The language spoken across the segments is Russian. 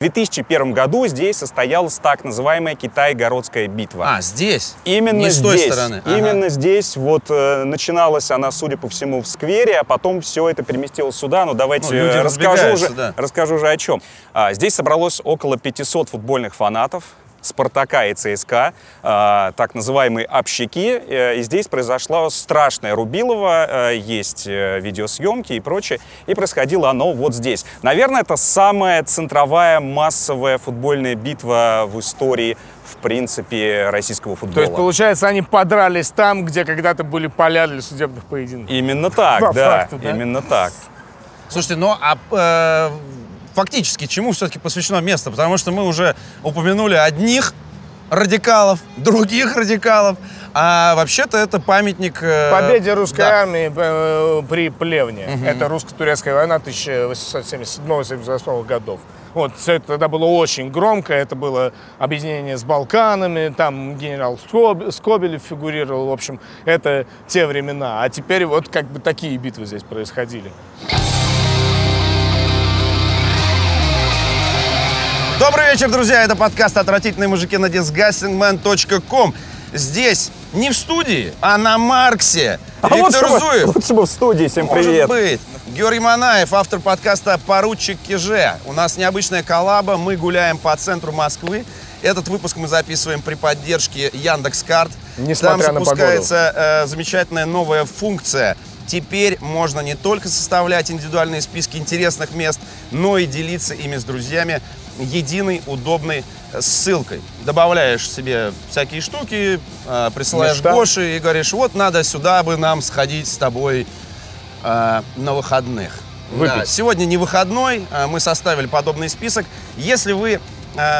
В 2001 году здесь состоялась так называемая Китай-городская битва. А, здесь? Именно Не с здесь. той стороны. Ага. Именно здесь вот э, начиналась она, судя по всему, в сквере, а потом все это переместилось сюда. Ну, давайте Ну, э, расскажу, разбегаются, же, да. расскажу же о чем. А, здесь собралось около 500 футбольных фанатов. Спартака и ЦСКА, а, так называемые общаки. Э, И здесь произошло страшное Рубилово, э, есть э, видеосъемки и прочее. И происходило оно вот здесь. Наверное, это самая центровая массовая футбольная битва в истории в принципе, российского футбола. То есть, получается, они подрались там, где когда-то были поля для судебных поединков. Именно так, да, факту, да? именно так. Слушайте, ну а э, фактически чему все-таки посвящено место? Потому что мы уже упомянули одних радикалов, других радикалов. А вообще-то это памятник... э, Победе русской да. армии э, при Плевне. Это русско-турецкая война 1877-1878 годов. Вот, все это тогда было очень громко, это было объединение с Балканами, там генерал Скоб- Скобелев фигурировал, в общем, это те времена. А теперь вот как бы такие битвы здесь происходили. Добрый вечер, друзья! Это подкаст «Отвратительные мужики» на disgustingman.com. Здесь не в студии, а на Марксе. Виктор лучше бы- Зуев. лучше бы в студии. Всем привет. Может быть. Георгий Манаев, автор подкаста «Поручик Киже». У нас необычная коллаба, мы гуляем по центру Москвы. Этот выпуск мы записываем при поддержке Яндекс.Карт. Несмотря Там на запускается э, замечательная новая функция. Теперь можно не только составлять индивидуальные списки интересных мест, но и делиться ими с друзьями единой удобной э, ссылкой. Добавляешь себе всякие штуки, э, присылаешь Места. Гоше и говоришь, вот надо сюда бы нам сходить с тобой э, на выходных. Выпить. Да, сегодня не выходной, мы составили подобный список. Если вы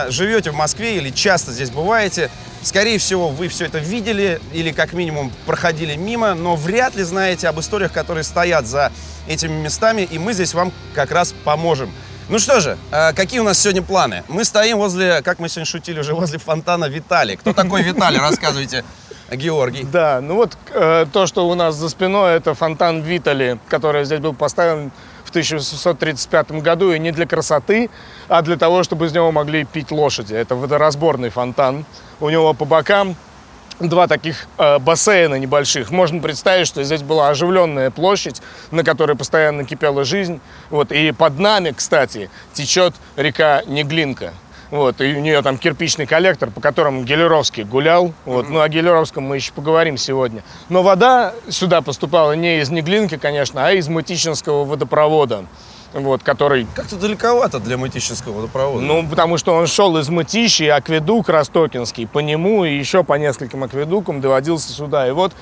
живете в Москве или часто здесь бываете, скорее всего, вы все это видели или как минимум проходили мимо, но вряд ли знаете об историях, которые стоят за этими местами, и мы здесь вам как раз поможем. Ну что же, э, какие у нас сегодня планы? Мы стоим возле, как мы сегодня шутили уже, возле фонтана Виталий. Кто такой Виталий? Рассказывайте, Георгий. Да, ну вот э, то, что у нас за спиной, это фонтан Витали, который здесь был поставлен в 1835 году, и не для красоты, а для того, чтобы из него могли пить лошади. Это водоразборный фонтан. У него по бокам два таких э, бассейна небольших. Можно представить, что здесь была оживленная площадь, на которой постоянно кипела жизнь. Вот, и под нами, кстати, течет река Неглинка. Вот, и у нее там кирпичный коллектор, по которому Гелеровский гулял. Вот, Ну, о Гелеровском мы еще поговорим сегодня. Но вода сюда поступала не из Неглинки, конечно, а из Мытищинского водопровода, вот, который Как-то далековато для Мытищинского водопровода. ну, потому что он шел из Мытищи, акведук Ростокинский, по нему и еще по нескольким акведукам доводился сюда. И вот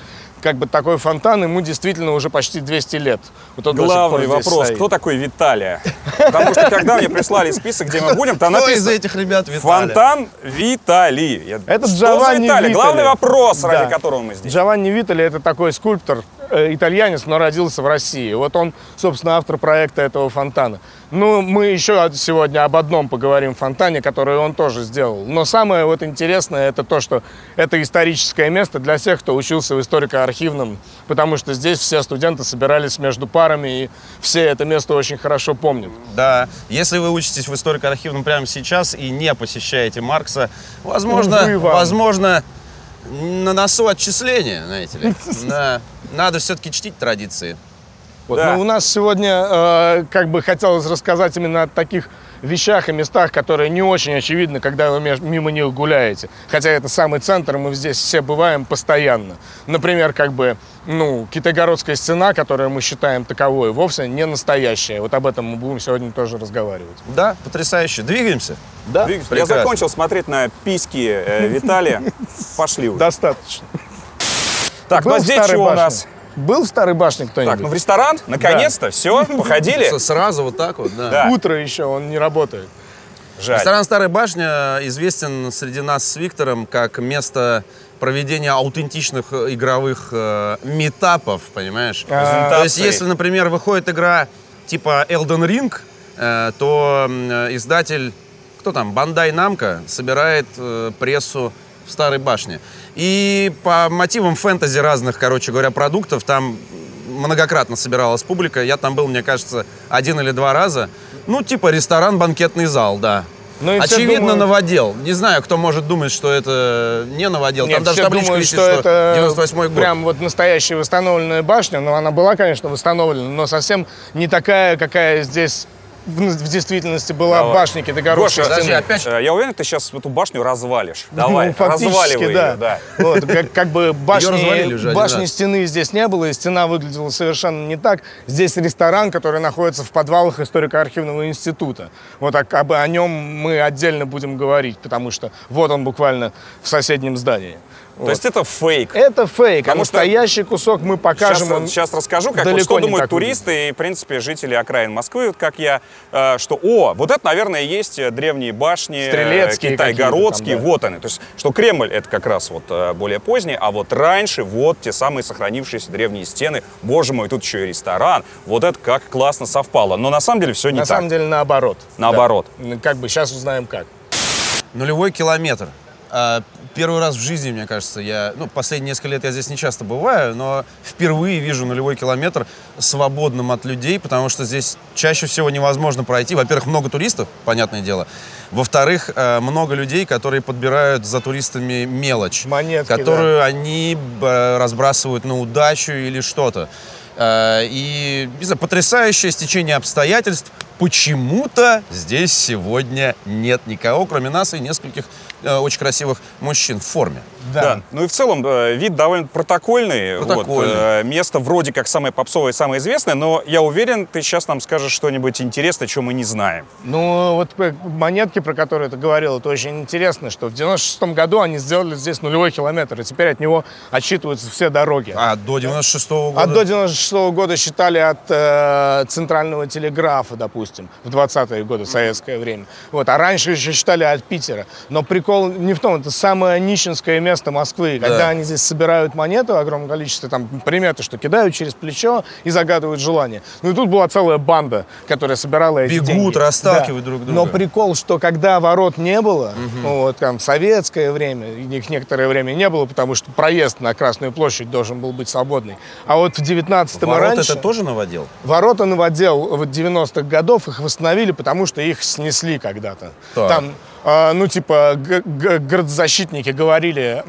как бы такой фонтан ему действительно уже почти 200 лет. Вот он Главный вопрос, стоит. кто такой Виталия? Потому что когда мне прислали список, где мы будем, там Кто из написано этих ребят Виталий? Фонтан Виталий. Я- Это Что Джованни Виталий? Витали. Главный вопрос, ради которого мы здесь. Джованни Витали это такой скульптор, итальянец, но родился в России. Вот он, собственно, автор проекта этого фонтана. Ну, мы еще сегодня об одном поговорим фонтане, который он тоже сделал. Но самое вот интересное это то, что это историческое место для всех, кто учился в историко-архивном, потому что здесь все студенты собирались между парами, и все это место очень хорошо помнят. Да. Если вы учитесь в историко-архивном прямо сейчас и не посещаете Маркса, возможно, вам. возможно, на носу отчисления, знаете ли. Да. Надо все-таки чтить традиции. Вот, Да. ну, у нас сегодня э, как бы хотелось рассказать именно о таких вещах и местах, которые не очень очевидны, когда вы мимо них гуляете. Хотя это самый центр, мы здесь все бываем постоянно. Например, как бы, ну, Китайгородская стена, которую мы считаем таковой, вовсе не настоящая. Вот об этом мы будем сегодня тоже разговаривать. Да, потрясающе. Двигаемся. Да? Двигайся. Я закончил смотреть на письки э, Виталия. Пошли уже. Достаточно. Так, ну а здесь что у нас? Был в Старой башне кто-нибудь? Так, ну в ресторан? Наконец-то, все, походили? Сразу вот так вот, да. Да. Утро еще, он не работает. Жаль. Ресторан «Старая башня» известен среди нас с Виктором как место проведения аутентичных игровых э, метапов, понимаешь? А. То есть, если, например, выходит игра типа Elden Ring, э, то э, издатель, кто там, Бандай Намка, собирает э, прессу в Старой башне. И по мотивам фэнтези разных, короче говоря, продуктов там многократно собиралась публика. Я там был, мне кажется, один или два раза. Ну, типа ресторан, банкетный зал, да. Ну и Очевидно, думают- новодел. Не знаю, кто может думать, что это не новодел. Нет, Там даже табличка думают, висит, что это 98 год. прям вот настоящая восстановленная башня, но она была, конечно, восстановлена, но совсем не такая, какая здесь в, в действительности была Давай. башня Китайгородской Гоша, Подожди, стены. опять Э, Я уверен, ты сейчас эту башню развалишь. Давай, Ну, разваливай да. ее, да. Вот, как, как бы башни, башни стены здесь не было, и стена выглядела совершенно не так. Здесь ресторан, который находится в подвалах историко-архивного института. Вот а, бы о нем мы отдельно будем говорить, потому что вот он буквально в соседнем здании. То есть это фейк. Это фейк, а Потому что- настоящий кусок мы покажем. Сейчас, он сейчас расскажу, как, вот что думают туристы и, в принципе, жители окраин Москвы, вот как я, э, что, о, вот это, наверное, есть э, древние башни, э, Стрелецкие китайгородские, там, да. вот они. То есть, что Кремль это как раз вот э, более поздний, а вот раньше вот те самые сохранившиеся древние стены. Боже мой, тут еще и ресторан. Вот это как классно совпало. Но на самом деле все не На так. самом деле наоборот. Наоборот. Да. Как бы сейчас узнаем как. Нулевой километр. А, Первый раз в жизни, мне кажется, я, ну, последние несколько лет я здесь не часто бываю, но впервые вижу нулевой километр свободным от людей, потому что здесь чаще всего невозможно пройти. Во-первых, много туристов, понятное дело. Во-вторых, э, много людей, которые подбирают за туристами мелочь, Монетки, которую они э, разбрасывают на удачу или что-то. И, не знаю, потрясающее стечение обстоятельств. Почему-то здесь сегодня нет никого, кроме нас и нескольких очень красивых мужчин в форме. Да. Ну и в целом э, вид довольно протокольный. Протокольный. Вот, э, место вроде как самое попсовое, самое известное, но я уверен, ты сейчас нам скажешь что-нибудь интересное, что мы не знаем. Ну, вот п- монетки, про которые ты говорил, это очень интересно, что в 96 году они сделали здесь нулевой километр, и теперь от него отсчитываются все дороги. А до 96-го года? А до 96 года считали от э, центрального телеграфа, допустим, в 20-е годы, в советское время. Вот, а раньше еще считали от Питера. Но прикол не в том, это самое нищенское место Москвы. Когда Да. они здесь собирают монеты в огромном количестве, там приметы, что кидают через плечо и загадывают желание. Ну и тут была целая банда, которая собирала эти Бегут, деньги. расталкивают друг друга. Но прикол, что когда ворот не было, ну, вот там в советское время, их некоторое время не было, потому что проезд на Красную площадь должен был быть свободный. А вот в 19-м и Ворот раньше... это тоже новодел? Ворота новодел в 90-х годов их восстановили, потому что их снесли когда-то. Там, ну, типа, городозащитники говорили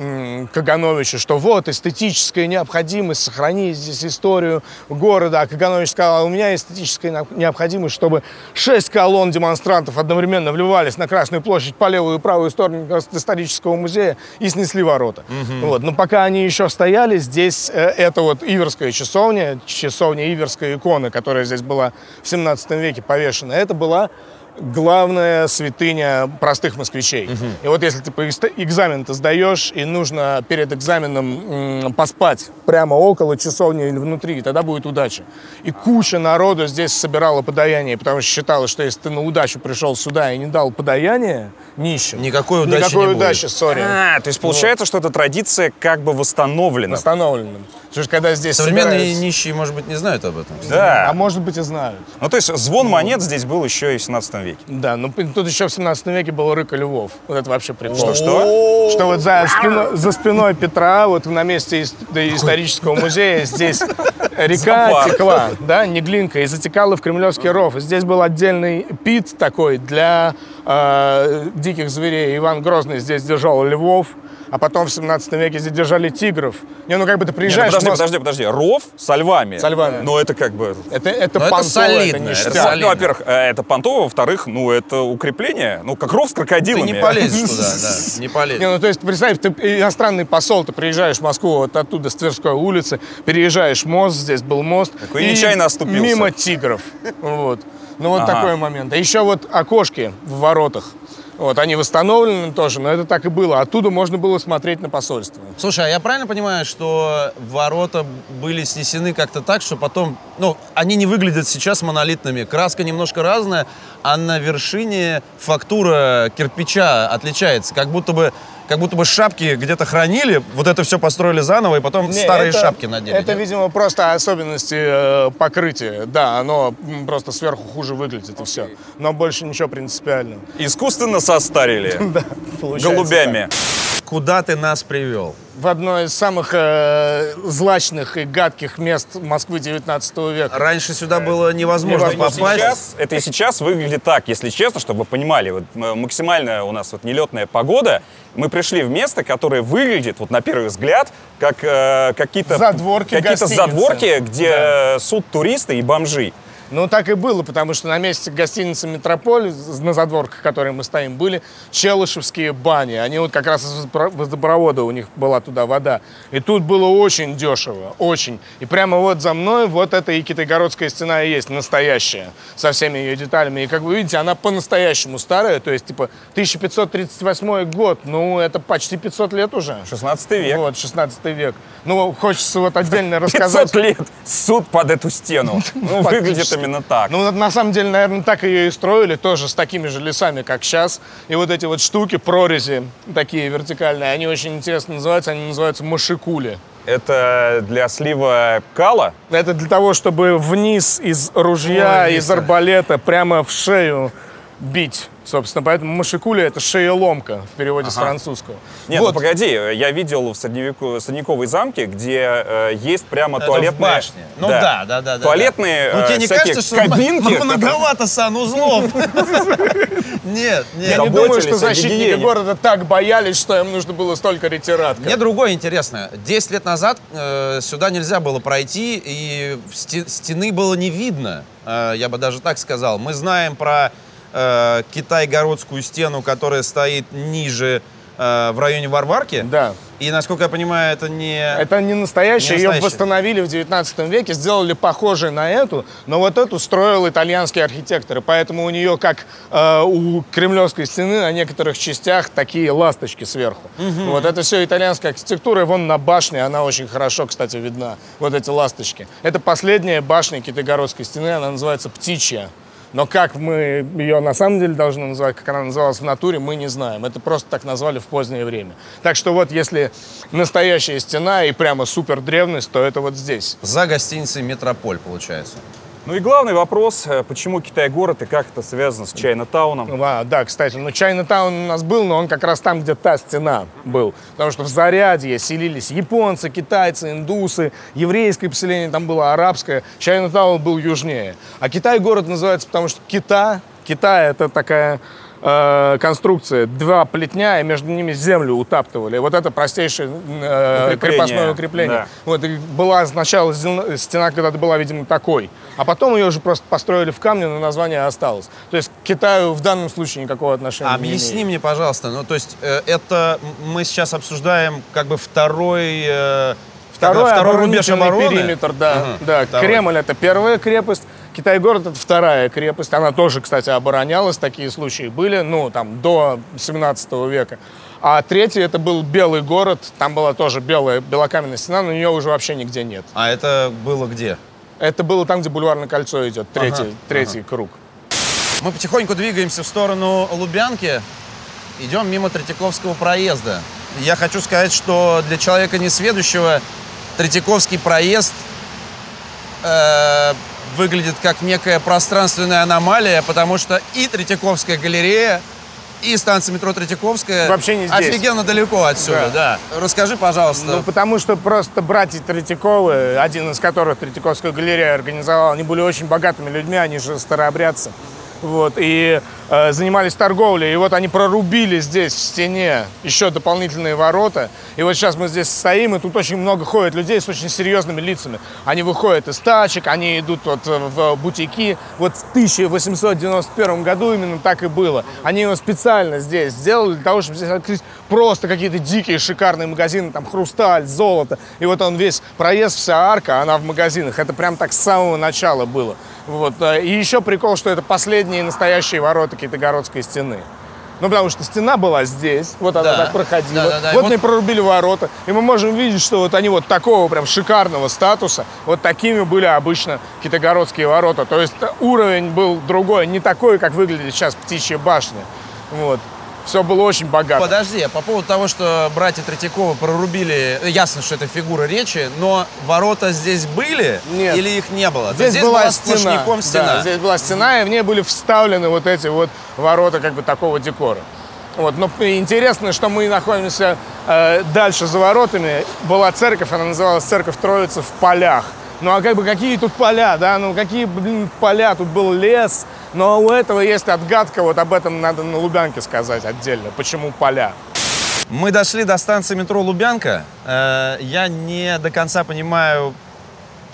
Кагановичу, что вот эстетическая необходимость сохранить здесь историю города. А Каганович сказал, «А у меня эстетическая необходимость, чтобы шесть колонн демонстрантов одновременно вливались на Красную площадь по левую и правую сторону исторического музея и снесли ворота. Вот. Но пока они еще стояли, здесь э, это вот Иверская часовня, часовня Иверская икона, которая здесь была в 17 веке повешена, это была главная святыня простых москвичей. И вот если ты по экст- экзамен-то сдаешь, и нужно перед экзаменом м, поспать прямо около часовни или внутри, тогда будет удача. И куча народу здесь собирала подаяние, потому что считалось, что если ты на удачу пришел сюда и не дал подаяние нищим, Никакой удачи никакой не будет. удачи, сори. А, то есть получается, что эта традиция как бы восстановлена. Восстановленным. Потому что когда здесь Современные собираются- нищие, может быть, не знают об этом. Да. А может быть и знают. Ну, то есть звон монет здесь был еще и в 17 веке. Да, ну тут еще в 17 веке был рык и львов. Вот это вообще прикол. Что, что? Что вот за, спино- за спиной Петра, вот на месте ис- исторического музея, здесь река текла, да, не глинка, и затекала в Кремлевский ров. И здесь был отдельный пит такой для э, диких зверей. Иван Грозный здесь держал львов, а потом в 17 веке здесь держали тигров. Не, ну как бы ты ну приезжаешь... в подожди, Москву- подожди, подожди. Ров со львами. Со львами. Ну, это как бы... Это, это Ну, это понто, солидно, это это. Ну, солидно. во-первых, э, это понтово, во-вторых, ну, это укрепление. Ну, как ров с Ты крокодилами. не полезешь туда, да, не полезешь. Не, ну то есть, представь, ты иностранный посол, ты приезжаешь в Москву вот оттуда, с Тверской улицы, переезжаешь мост, здесь был мост. Такой нечаянно оступился. Мимо тигров. Вот. Ну вот Ага. такой момент. А еще вот окошки в воротах. Вот, они восстановлены тоже, но это так и было. Оттуда можно было смотреть на посольство. Слушай, а я правильно понимаю, что ворота были снесены как-то так, что потом, ну, они не выглядят сейчас монолитными. Краска немножко разная, а на вершине фактура кирпича отличается. Как будто бы, как будто бы шапки где-то хранили, вот это все построили заново, и потом Не, старые это- шапки надели. Это, нет? видимо, просто особенности э, покрытия. Да, оно просто сверху хуже выглядит, и все. Но больше ничего принципиального. Искусственно состарили. Получается Голубями. Куда ты нас привел? В одно из самых э, злачных и гадких мест Москвы 19 века. Раньше сюда было невозможно Невозможно. Попасть. сейчас, это и сейчас выглядит так, если честно, чтобы вы понимали. Вот м- максимально у нас вот нелетная погода. Мы пришли в место, которое выглядит, вот на первый взгляд, как э, какие-то Задворки какие-то задворки, где э, суд туристы и бомжи. Ну, так и было, потому что на месте гостиницы «Метрополь», на задворках, в которой мы стоим, были челышевские бани. Они вот как раз из водопро- водопровода у них была туда вода. И тут было очень дешево, очень. И прямо вот за мной вот эта и Китайгородская стена и есть настоящая, со всеми ее деталями. И как вы видите, она по-настоящему старая, то есть типа 1538 год, ну, это почти 500 лет уже. 16 век. Вот, 16 век. Ну, хочется вот отдельно рассказать. 500 лет суд под эту стену. Ну, выглядит именно так. Ну, на самом деле, наверное, так ее и строили, тоже с такими же лесами, как сейчас. И вот эти вот штуки, прорези такие вертикальные, они очень интересно называются, они называются машикули. Это для слива кала. Это для того, чтобы вниз из ружья, Ой, из арбалета прямо в шею бить. Собственно, поэтому машикуля это шееломка в переводе с французского. Нет, вот. ну погоди, я видел в средневеку- средневековой замке, где э, есть прямо Это туалетные... в башне. Ну да, да, да. да, Туалетные да. Ну э, тебе не кажется, что кабинки. многовато санузлов? Нет, Я нет. не думаю, что защитники города так боялись, что им нужно было столько ретиратка. Мне другое интересно. Десять лет назад э, сюда нельзя было пройти, и сте- стены было не видно. Э, я бы даже так сказал. Мы знаем про э, Китай-городскую стену, которая стоит ниже э, в районе Варварки. Да. И, насколько я понимаю, это не... Это не настоящая, Не ее восстановили в 19 веке, сделали похожей на эту, но вот эту строил итальянский архитектор, и поэтому у нее, как э, у Кремлевской стены, на некоторых частях такие ласточки сверху. Вот это все итальянская архитектура, и вон на башне, она очень хорошо, кстати, видна, вот эти ласточки. Это последняя башня Китайгородской стены, она называется «Птичья». Но как мы ее на самом деле должны называть, как она называлась в натуре, мы не знаем. Это просто так назвали в позднее время. Так что вот если настоящая стена и прямо супер древность, то это вот здесь. За гостиницей «Метрополь», получается. Ну и главный вопрос, э, почему Китай-город и как это связано с Чайна-тауном? А, да, кстати, ну Чайна-таун у нас был, но он как раз там, где та стена был. Потому что в Зарядье селились японцы, китайцы, индусы, еврейское поселение там было, арабское. Чайна-таун был южнее. А Китай-город называется, потому что Кита, Китай это такая э, конструкция, два плетня, и между ними землю утаптывали. Вот это простейшее э, Укрепление, крепостное укрепление. да. Вот, и была сначала стена когда-то была, видимо, такой, а потом ее уже просто построили в камне, но название осталось. То есть к Китаю в данном случае никакого отношения Объясни не имеет. мне, пожалуйста, ну то есть э, это мы сейчас обсуждаем как бы второй э, Второй, второй рубеж обороны. периметр, да. Ага, да. второй. Кремль это первая крепость, Китай-город это вторая крепость. Она тоже, кстати, оборонялась, такие случаи были, ну, там, до 17 века. А третий это был Белый город, там была тоже белая, белокаменная стена, но ее уже вообще нигде нет. А это было где? Это было там, где бульварное кольцо идет, третий, Ага, третий круг. Мы потихоньку двигаемся в сторону Лубянки, идем мимо Третьяковского проезда. Я хочу сказать, что для человека несведущего Третьяковский проезд э, выглядит как некая пространственная аномалия, потому что и Третьяковская галерея, и станция метро Третьяковская Вообще не здесь. офигенно далеко отсюда, да. Расскажи, пожалуйста. Ну, потому что просто братья Третьяковы, один из которых Третьяковскую галерею организовал, они были очень богатыми людьми, они же старообрядцы. Вот, и э, занимались торговлей. И вот они прорубили здесь, в стене, еще дополнительные ворота. И вот сейчас мы здесь стоим, и тут очень много ходит людей с очень серьезными лицами. Они выходят из тачек, они идут вот э, в бутики. Вот в 1891 году именно так и было. Они его специально здесь сделали для того, чтобы здесь открыть просто какие-то дикие шикарные магазины, там хрусталь, золото. И вот он весь проезд, вся арка, она в магазинах. Это прям так с самого начала было. Вот. э, И еще прикол, что это последние настоящие ворота Китайгородской стены. Ну, потому что стена была здесь, вот она Да. так проходила. Да-да-да. И Вот вот- мы прорубили ворота. И мы можем видеть, что вот они вот такого прям шикарного статуса, вот такими были обычно Китайгородские ворота. То есть уровень был другой, не такой, как выглядит сейчас Птичья башня. Вот. Все было очень богато. Подожди, а по поводу того, что братья Третьяковы прорубили, э, ясно, что это фигура речи, но ворота здесь были Нет. или их не было? Здесь, есть была, сплошняком стена. стена. Да, здесь была стена, и в ней были вставлены вот эти вот ворота как бы такого декора. Вот, но интересно, что мы находимся э, дальше за воротами. Была церковь, она называлась Церковь Троицы в полях. Ну а как бы какие тут поля, да? Ну какие, блин, поля? Тут был лес. Но у этого есть отгадка, вот об этом надо на Лубянке сказать отдельно. Почему поля? Мы дошли до станции метро Лубянка. Э, Я не до конца понимаю,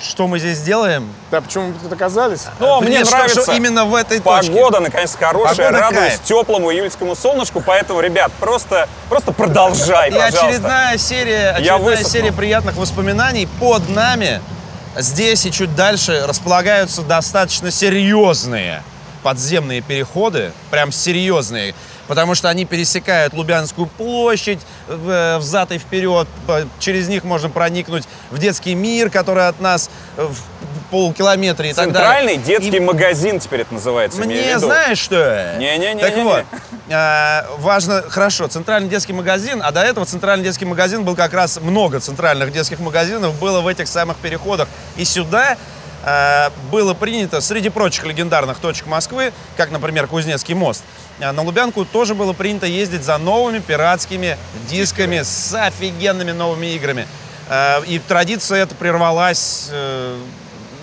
что мы здесь делаем. Да почему мы тут оказались? Но Блин, мне что- нравится. что именно в этой точке. Погода, наконец, хорошая, Погода радуюсь кайф. теплому июльскому солнышку, поэтому, ребят, просто, просто продолжай, И пожалуйста. очередная серия, очередная серия приятных воспоминаний под нами. Здесь и чуть дальше располагаются достаточно серьезные подземные переходы, прям серьезные, потому что они пересекают Лубянскую площадь в- взад и вперед. Через них можно проникнуть в детский мир, который от нас в полкилометра и так далее. Центральный детский И магазин теперь это называется. мне, знаешь что? Не-не-не-не-не. Так вот, э, важно, хорошо, центральный детский магазин, а до этого центральный детский магазин был как раз много центральных детских магазинов было в этих самых переходах. И сюда э, было принято, среди прочих легендарных точек Москвы, как, например, Кузнецкий мост, э, на Лубянку тоже было принято ездить за новыми пиратскими дисками с офигенными новыми играми. И традиция эта прервалась,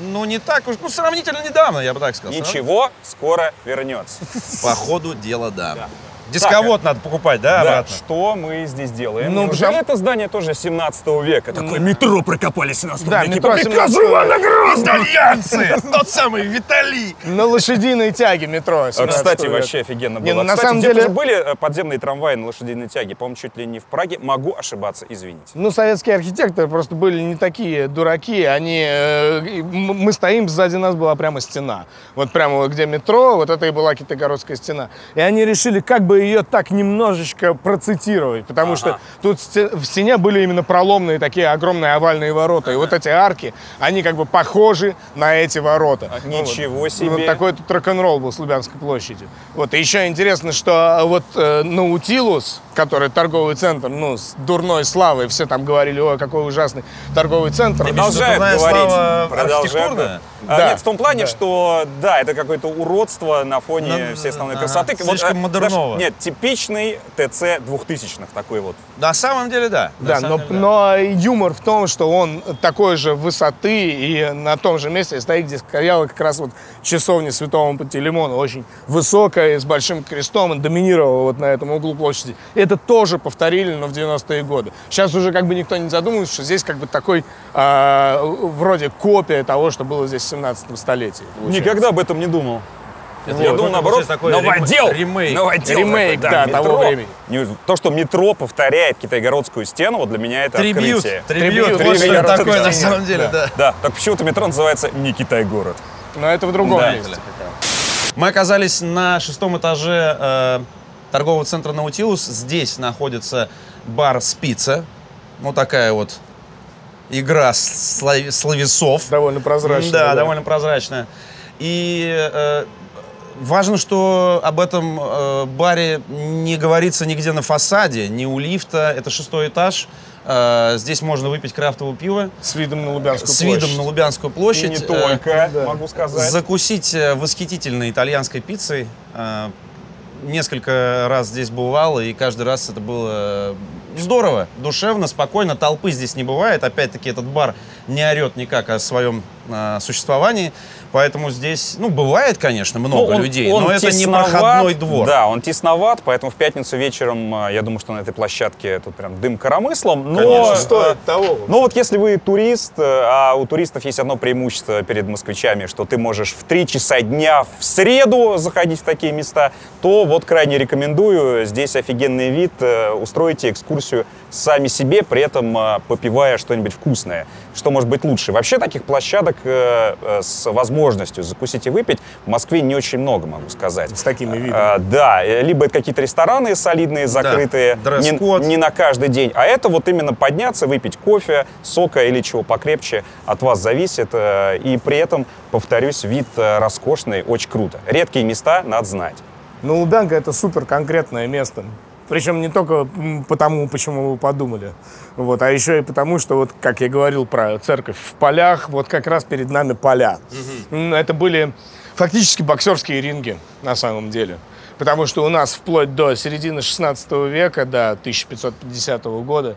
ну, не так уж, ну, сравнительно недавно, я бы так сказал. Ничего, скоро вернется. По ходу дела, да. Да. Дисковод надо покупать, да, Да, обратно? что мы здесь делаем? Ну, Неужели там- это здание тоже 17 века? Такое метро прокопали в 17 Да, веке. метро по приказу 17 Ивана Грозного. Итальянцы! Тот самый Виталий! На лошадиной тяге метро. 17 Кстати, вообще офигенно было. Не, ну, на Кстати, самом деле- были э, подземные трамваи на лошадиной тяге, по-моему, чуть ли не в Праге. Могу ошибаться, извините. Ну, советские архитекторы просто были не такие дураки. Они, э, мы стоим, сзади нас была прямо стена. Вот прямо где метро, вот это и была Китайгородская стена. И они решили, как бы ее так немножечко процитировать, потому что тут в стене были именно проломные такие огромные овальные ворота. И вот эти арки, они как бы похожи на эти ворота. А, Ну, ничего вот. себе. Вот такой тут рок-н-ролл был с Лубянской площади. Вот. И еще интересно, что вот э, Наутилус, который торговый центр, ну, с дурной славой, все там говорили, ой, какой ужасный торговый центр. Продолжают дурная говорить. продолжают. архитектурная? А, Да. Нет, в том плане, Да. что да, это какое-то уродство на фоне Ну, всей основной ага, красоты. слишком э, модерново. знаешь, Нет, типичный ТЦ двухтысячных такой вот. На самом деле, да. Да, но, деле, да. но юмор в том, что он такой же высоты и на том же месте стоит, где стояла как раз вот часовня Святого Пантелеймона, очень высокая, с большим крестом, он доминировал вот на этом углу площади. Это тоже повторили, но в 90-е годы. Сейчас уже как бы никто не задумывается, что здесь как бы такой а, вроде копия того, что было здесь в 17 столетии. получается. Никогда об этом не думал. Это Я вот думал, это наоборот, новодел. рем- ремейк. Новодел Ремейк, такой, да, метро. того времени. То, что метро повторяет Китайгородскую стену, вот для меня это Трибьют, открытие. трибьют, Трибьют, вот что трибьют такое на самом деле, да. Да, так почему-то метро называется не Китай-город. Но это в другом Да. месте. Мы оказались на шестом этаже э, торгового центра «Наутилус». Здесь находится бар «Спица». Вот такая вот игра слов- словесов. Довольно прозрачно. Да, довольно прозрачная. И э, важно, что об этом э, баре не говорится нигде на фасаде, ни у лифта. Это шестой этаж. Э, здесь можно выпить крафтовое пиво С видом на Лубянскую с площадь. видом на Лубянскую И площадь. не Э, только, да. могу сказать. закусить э, восхитительной итальянской пиццей. Э, Несколько раз здесь бывал, и каждый раз это было здорово, душевно, спокойно. Толпы здесь не бывает. Опять-таки, этот бар не орет никак о своем э, существовании. Поэтому здесь, ну, бывает, конечно, много Ну, он- людей, он но это не тесноват, проходной двор. Да, он тесноват, поэтому в пятницу вечером, а, я думаю, что на этой площадке тут прям дым коромыслом. Но, Конечно. э, Стоит того. Но вот если вы турист, э, а у туристов есть одно преимущество перед москвичами, что ты можешь в 3 часа дня в среду заходить в такие места, то вот крайне рекомендую. Здесь офигенный вид. э, Устроите экскурсию сами себе, при этом э, попивая что-нибудь вкусное. Что может быть лучше? Вообще таких площадок э, э, с возможностью закусить и выпить в Москве не очень много, могу сказать. С такими видами. А, да, э, либо это какие-то рестораны солидные, закрытые, не, дресс-код. не на каждый день. А это вот именно подняться, выпить кофе, сока или чего покрепче от вас зависит. э, И при этом, повторюсь, вид э, роскошный, очень круто. Редкие места надо знать. Ну, Лубянка это супер конкретное место. Причем не только потому, почему вы подумали, вот, а еще и потому, что, вот, как я говорил про церковь в полях, вот как раз перед нами поля. М, Это были фактически боксерские ринги, на самом деле. Потому что у нас вплоть до середины 16 века, до 1550 года,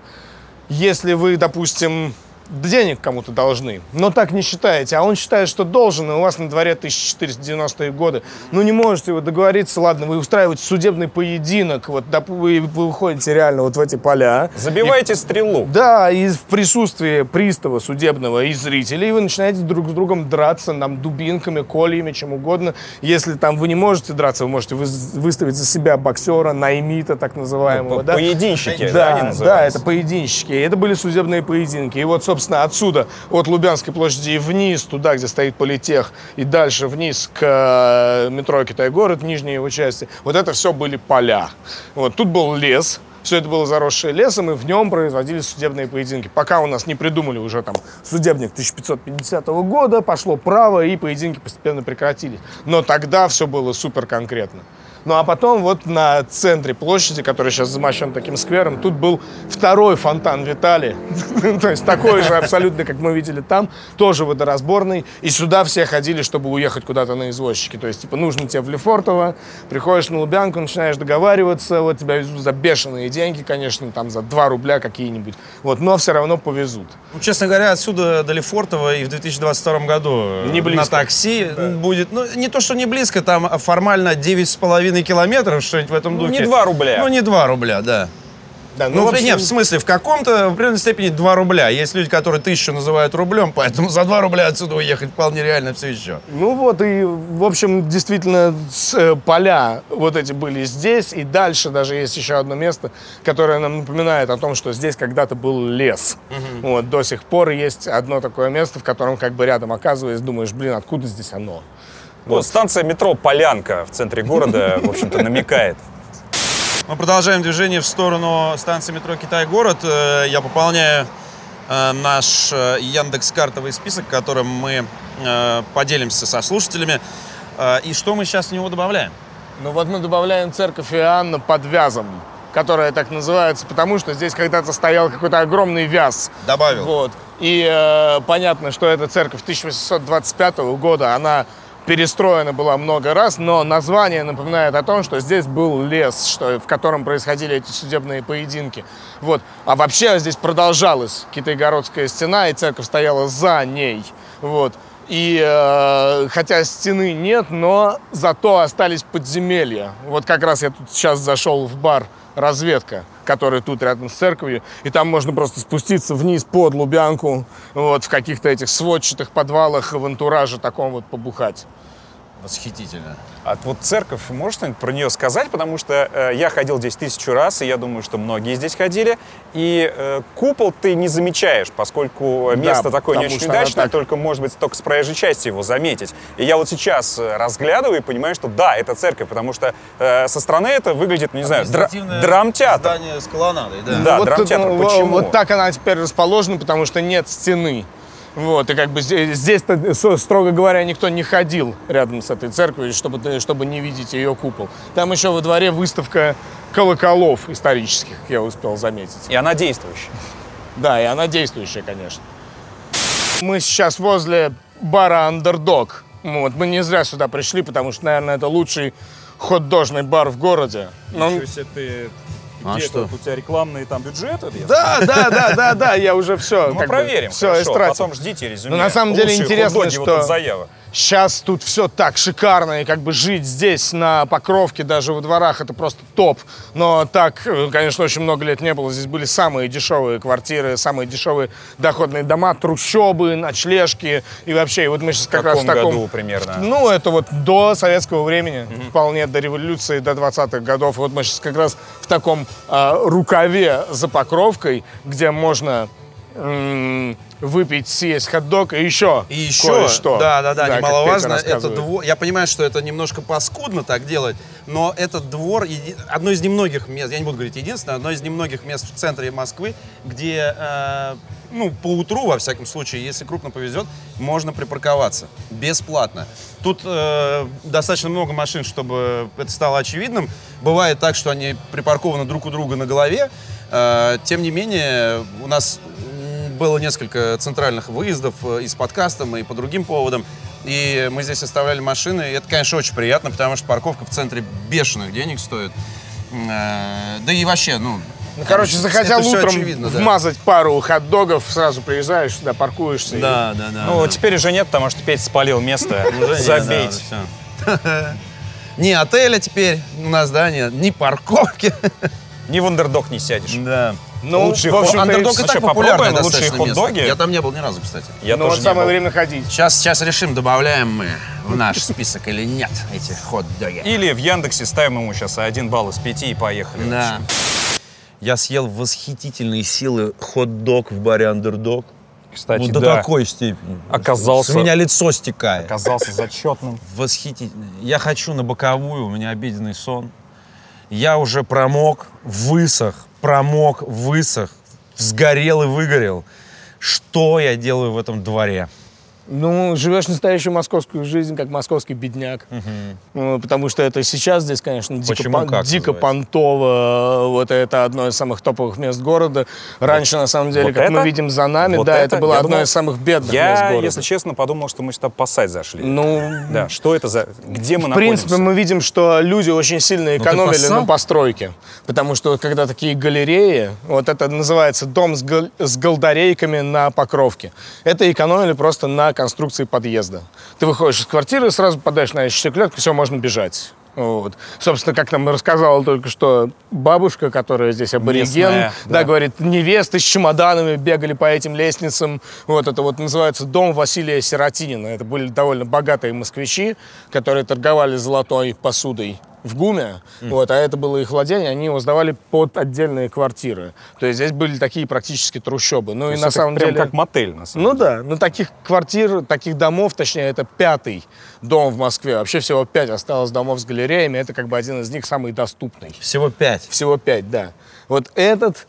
если вы, допустим, денег кому-то должны, но так не считаете, а он считает, что должен, и у вас на дворе 1490-е годы, ну не можете вы договориться, ладно, вы устраиваете судебный поединок, вот вы, вы выходите реально вот в эти поля. Забиваете и, стрелу. Да, и в присутствии пристава судебного и зрителей вы начинаете друг с другом драться нам дубинками, кольями, чем угодно. Если там вы не можете драться, вы можете выставить за себя боксера, наймита так называемого. Ну, да? Поединщики, да, да, да, это поединщики. Это были судебные поединки. И вот, собственно, собственно, отсюда, от Лубянской площади и вниз, туда, где стоит политех, и дальше вниз к э, метро Китай-город, нижней его части, вот это все были поля. Вот, тут был лес, все это было заросшее лесом, и в нем производились судебные поединки. Пока у нас не придумали уже там судебник 1550 года, пошло право, и поединки постепенно прекратились. Но тогда все было супер конкретно. Ну а потом вот на центре площади, который сейчас замощен таким сквером, тут был второй фонтан Виталий. То есть такой же абсолютно, как мы видели там, тоже водоразборный. И сюда все ходили, чтобы уехать куда-то на извозчике. То есть, типа, нужно тебе в Лефортово, приходишь на Лубянку, начинаешь договариваться, вот тебя везут за бешеные деньги, конечно, там за 2 рубля какие-нибудь. Вот, но все равно повезут. Ну, честно говоря, отсюда до Лефортово и в 2022 году не близко. на такси да. будет, ну, не то, что не близко, там формально 9,5 половиной километров, что-нибудь в этом ну, духе. не 2 рубля. Ну, не 2 рубля, да. Да, ну, ну в общем... нет, в смысле, в каком-то, в определенной степени 2 рубля. Есть люди, которые тысячу называют рублем, поэтому за 2 рубля отсюда уехать вполне реально все еще. Ну вот, и, в общем, действительно, с, э, поля вот эти были здесь, и дальше даже есть еще одно место, которое нам напоминает о том, что здесь когда-то был лес. Угу. Вот, до сих пор есть одно такое место, в котором как бы рядом оказываясь, думаешь, блин, откуда здесь оно? Вот. станция метро Полянка в центре города, в общем-то, намекает. Мы продолжаем движение в сторону станции метро Китай-город. Э, я пополняю э, наш э, Яндекс картовый список, которым мы поделимся со слушателями. И что мы сейчас в него добавляем? Ну вот мы добавляем церковь Иоанна под вязом, которая так называется, потому что здесь когда-то стоял какой-то огромный вяз. Добавил. Вот. И э, понятно, что эта церковь 1825 года, она перестроена была много раз, но название напоминает о том, что здесь был лес, что, в котором происходили эти судебные поединки. Вот. А вообще здесь продолжалась Китайгородская стена, и церковь стояла за ней. Вот. И э, хотя стены нет, но зато остались подземелья. Вот как раз я тут сейчас зашел в бар разведка, который тут рядом с церковью, и там можно просто спуститься вниз под Лубянку, вот, в каких-то этих сводчатых подвалах в антураже таком вот побухать. Восхитительно. А вот церковь, можешь что-нибудь про нее сказать? Потому что э, я ходил здесь тысячу раз, и я думаю, что многие здесь ходили. И э, купол ты не замечаешь, поскольку место да, такое не очень удачное, так... только, может быть, только с проезжей части его заметить. И я вот сейчас э, разглядываю и понимаю, что да, это церковь, потому что э, со стороны это выглядит, не знаю, дра- драмтеатр. Здание с колоннадой, да. Да, вот, драмтеатр. Почему? Вот так она теперь расположена, потому что нет стены. Вот, и как бы здесь-то, строго говоря, никто не ходил рядом с этой церковью, чтобы, чтобы не видеть ее купол. Там еще во дворе выставка колоколов исторических, как я успел заметить. И она действующая. Да, и она действующая, конечно. Мы сейчас возле бара «Андердог». Вот, мы не зря сюда пришли, потому что, наверное, это лучший хот-дожный бар в городе. Ничего себе ты а где что? Это, у тебя рекламные там бюджеты? Да, да, да, да, да, я уже все. Ну, мы проверим, все потом ждите резюме. Но на самом деле интересно, что... Сейчас тут все так шикарно, и как бы жить здесь, на Покровке, даже во дворах, это просто топ. Но так, э, конечно, очень много лет не было. Здесь были самые дешевые квартиры, самые дешевые доходные дома, трущобы, ночлежки и вообще. И вот мы сейчас как в раз в таком... году примерно? Ну, это вот до советского времени, mm-hmm. вполне до революции, до 20-х годов. Вот мы сейчас как раз в таком э, рукаве за Покровкой, где можно выпить, съесть хот-дог и еще И еще, что да, да, да, да немаловажно, это двор, я понимаю, что это немножко паскудно так делать, но этот двор, одно из немногих мест, я не буду говорить единственное, одно из немногих мест в центре Москвы, где, э, ну, по утру, во всяком случае, если крупно повезет, можно припарковаться бесплатно. Тут э, достаточно много машин, чтобы это стало очевидным. Бывает так, что они припаркованы друг у друга на голове, э, тем не менее, у нас было несколько центральных выездов э, и с подкастом, и по другим поводам. И мы здесь оставляли машины. И это, конечно, очень приятно, потому что парковка в центре бешеных денег стоит. Э, Да и вообще, ну... Ну, короче, захотел это утром очевидно, да. вмазать пару хот-догов, сразу приезжаешь сюда, паркуешься. и- Да, да, да. Ну, да. теперь уже нет, потому что Петя спалил место. Забейте. да. Ни отеля теперь у нас, да, нет, ни парковки. Ни в андердог не сядешь. Да. Ну, Лучший в общем-то, Андердог и так популярное лучшие достаточно место. хот-доги? Я там не был ни разу, кстати. Я ну тоже вот не самое был. время ходить. Сейчас, сейчас решим, добавляем мы в наш список или нет эти хот-доги. Или в Яндексе ставим ему сейчас один балл из пяти и поехали. Да. Я съел восхитительные силы хот-дог в баре Андердог. Кстати, Вот до да. такой степени. Оказался- С меня лицо стекает. Оказался зачетным. Восхитительно. Я хочу на боковую, у меня обеденный сон. Я уже промок, высох, промок, высох, сгорел и выгорел. Что я делаю в этом дворе? Ну, живешь настоящую московскую жизнь, как московский бедняк. Ну, Потому что это сейчас здесь, конечно, дико, Почему? пон- дико понтово. Вот это одно из самых топовых мест города. Раньше, на самом деле, Вот как это? мы видим за нами, Вот да, это? это, было Я одно думал- из самых бедных мест Я, города. если честно, подумал, что мы сюда по сайт зашли. Ну, Да, что это за... Где мы В находимся? принципе, мы видим, что люди очень сильно ты экономили на постройке. Потому что вот когда такие галереи, вот это называется дом с, гал- с голдарейками на покровке. Это экономили просто на конструкции подъезда. Ты выходишь из квартиры, сразу подаешь на ящик клетку, все, можно бежать. Вот. Собственно, как нам рассказала только что бабушка, которая здесь абориген, Местная, да, да. говорит, невесты с чемоданами бегали по этим лестницам. Вот это вот называется дом Василия Сиротинина. Это были довольно богатые москвичи, которые торговали золотой посудой в ГУМе, вот, а это было их владение, они его сдавали под отдельные квартиры. То есть здесь были такие практически трущобы. Ну То и на самом прям деле... как мотель, на самом Ну деле. да, ну таких квартир, таких домов, точнее, это пятый дом в Москве. Вообще всего пять осталось домов с галереями, это как бы один из них самый доступный. Всего пять. Всего пять, да. Вот этот,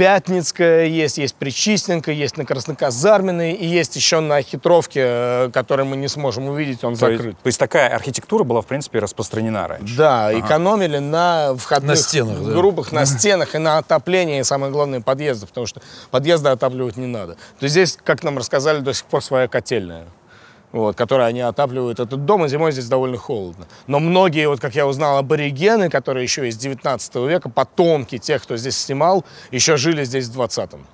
Пятницкая есть, есть Причистенка, есть на Красноказарменной, и есть еще на Хитровке, э, который мы не сможем увидеть, он То есть, закрыт. то есть такая архитектура была, в принципе, распространена раньше. Да, экономили на входных На стенах, да. на стенах и на отоплении, и самое главное, подъезды, потому что подъезды отапливать не надо. То есть здесь, как нам рассказали, до сих пор своя котельная. Вот, которой они отапливают этот дом, и зимой здесь довольно холодно. Но многие, вот как я узнал, аборигены, которые еще из 19 века, потомки тех, кто здесь снимал, еще жили здесь в 20-м.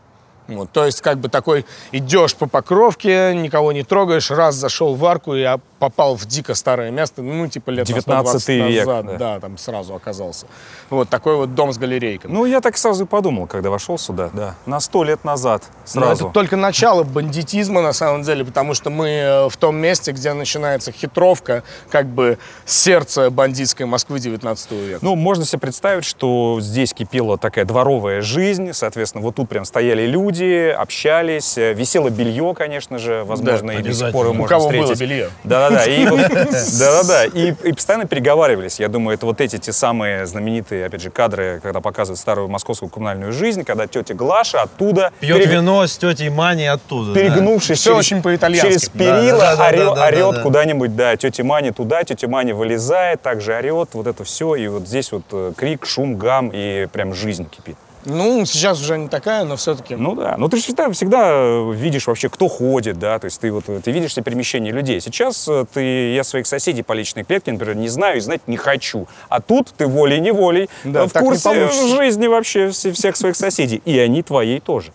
Вот, то есть, как бы такой, идешь по покровке, никого не трогаешь, раз зашел в арку и попал в дико старое место, ну, типа лет на 19 120 век, назад, да. да. там сразу оказался. Вот такой вот дом с галерейками. Ну, я так сразу и подумал, когда вошел сюда, да. На сто лет назад Но сразу. это только начало бандитизма, на самом деле, потому что мы э, в том месте, где начинается хитровка, как бы сердце бандитской Москвы 19 века. Ну, можно себе представить, что здесь кипела такая дворовая жизнь, соответственно, вот тут прям стояли люди, общались, э, висело белье, конечно же, возможно, и до сих пор его У можно кого было встретить. белье? Да-да-да, и, вот- да-да-да, и, и постоянно переговаривались. Я думаю, это вот эти те самые знаменитые, опять же, кадры, когда показывают старую московскую коммунальную жизнь, когда тетя Глаша оттуда, Пьет перег- вино с тетей Маней оттуда. да. перегнувшись Всё через, очень по-итальянски. через Да, перила, да, да, орё- да, да, орет да. куда-нибудь, да, тетя Маня туда, тетя Маня вылезает, также орет, вот это все, и вот здесь вот э, крик, шум, гам, и прям жизнь кипит. Ну, сейчас уже не такая, но все-таки. Ну да, ну ты же всегда, всегда э, видишь вообще, кто ходит, да, то есть ты вот, ты видишь все перемещения людей. Сейчас э, ты, я своих соседей по личной клетке, например, не знаю и знать не хочу. А тут ты волей-неволей Да, э, в курсе жизни вообще все- всех своих соседей, и они твоей тоже.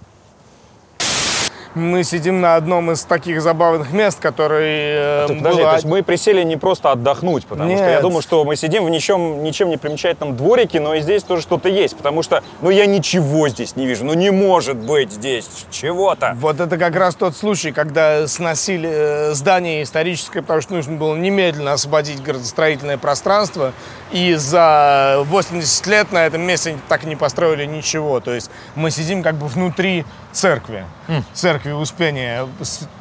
Мы сидим на одном из таких забавных мест, который э, подожди, было то есть мы присели не просто отдохнуть, потому что я Нет. думаю, что мы сидим в ничем, ничем не примечательном дворике, но и здесь тоже что-то есть, потому что, ну, я ничего здесь не вижу, ну, не может быть здесь чего-то. Вот это как раз тот случай, когда сносили э, здание историческое, потому что нужно было немедленно освободить градостроительное пространство. И за 80 лет на этом месте так и не построили ничего. То есть мы сидим как бы внутри церкви. Церкви Успения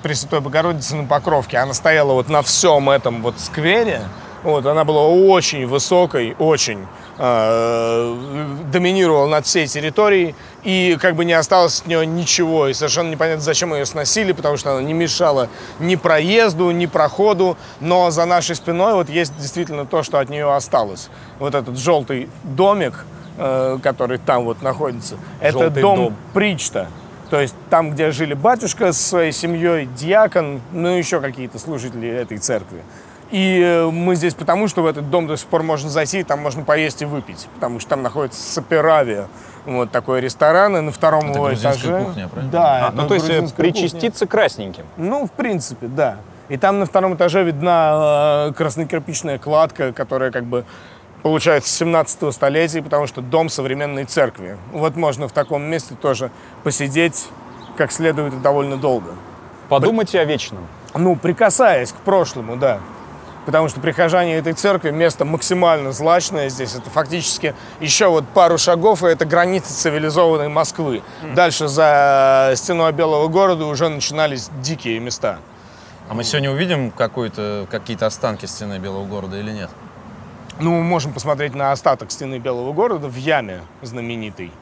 Пресвятой Богородицы на Покровке. Она стояла вот на всем этом вот сквере. Вот, она была очень высокой, очень э, доминировала над всей территорией, и как бы не осталось от нее ничего. И совершенно непонятно, зачем ее сносили, потому что она не мешала ни проезду, ни проходу. Но за нашей спиной вот есть действительно то, что от нее осталось. Вот этот желтый домик, э, который там вот находится, это Желтый дом, дом. Причта. То есть там, где жили батюшка с своей семьей, диакон, ну и еще какие-то служители этой церкви. И э, мы здесь потому, что в этот дом до сих пор можно зайти, там можно поесть и выпить, потому что там находится Саперавия, вот такой ресторан, и на втором Это его этаже. кухня, правильно? Да, А, это ну, то есть э, грузинская кухня. причаститься красненьким. Ну, в принципе, да. И там на втором этаже видна э, краснокирпичная кладка, которая как бы получается 17 столетия, потому что дом современной церкви. Вот можно в таком месте тоже посидеть как следует и довольно долго. Подумайте о вечном. Ну, прикасаясь к прошлому, да. Потому что прихожане этой церкви место максимально злачное здесь. Это фактически еще вот пару шагов, и это граница цивилизованной Москвы. Дальше за стеной Белого города уже начинались дикие места. А мы сегодня увидим какие-то останки стены Белого города или нет? Ну, мы можем посмотреть на остаток стены Белого города в яме знаменитой.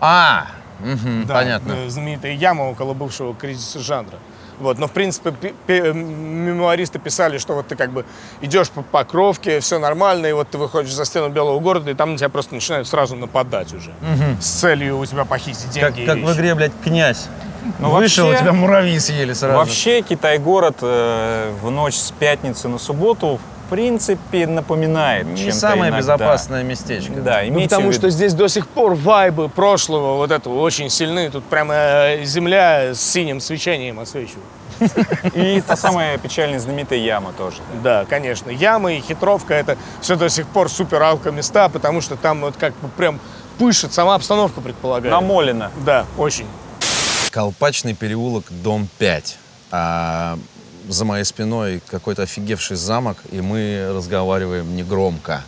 А, мгм, Да, понятно. э, Знаменитая яма около бывшего кризиса жанра. Вот, но в принципе мемуаристы писали, что вот ты как бы идешь по покровке, все нормально, и вот ты выходишь за стену Белого города, и там на тебя просто начинают сразу нападать уже. С целью у тебя похитить Как, деньги. и как в игре, блядь, князь. Ну, Вышел, вообще- тебя муравьи съели сразу. Вообще Китай-город э, в ночь с пятницы на субботу принципе напоминает не самое иногда. безопасное местечко. Да, Ну, потому в что здесь до сих пор вайбы прошлого вот этого очень сильны. Тут прямо э, земля с синим свечением отсвечивает. И та самая печальная знаменитая яма тоже. Да, конечно. Ямы и хитровка это все до сих пор супер алко места, потому что там вот как бы прям пышет, сама обстановка предполагает. Намолено. Да, очень. Колпачный переулок, дом 5. А за моей спиной какой-то офигевший замок, и мы разговариваем негромко.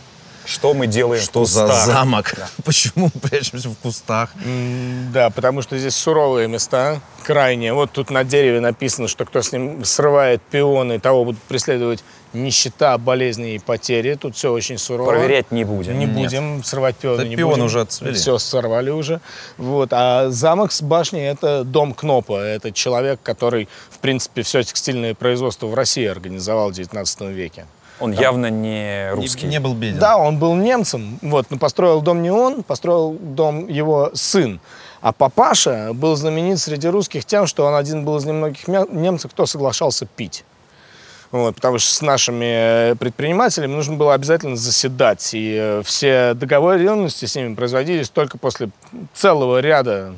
Что мы делаем Что в за кустах? замок? Почему прячемся в кустах? М, Да, потому что здесь суровые места, крайне. Вот тут на дереве написано, что кто с ним срывает пионы, того будут преследовать нищета, болезни и потери. Тут все очень сурово. Проверять не будем. Не Нет. будем срывать пионы, Да не пионы будем. уже отцвели. Все сорвали уже. Вот. А замок с башней – это дом Кнопа. Это человек, который, в принципе, все текстильное производство в России организовал в 19 веке. Он явно не русский. Не, не был беден. Да, он был немцем, вот, но построил дом не он, построил дом его сын. А папаша был знаменит среди русских тем, что он один был из немногих немцев, кто соглашался пить. Вот, потому что с нашими э, предпринимателями нужно было обязательно заседать. И э, все договоренности с ними производились только после целого ряда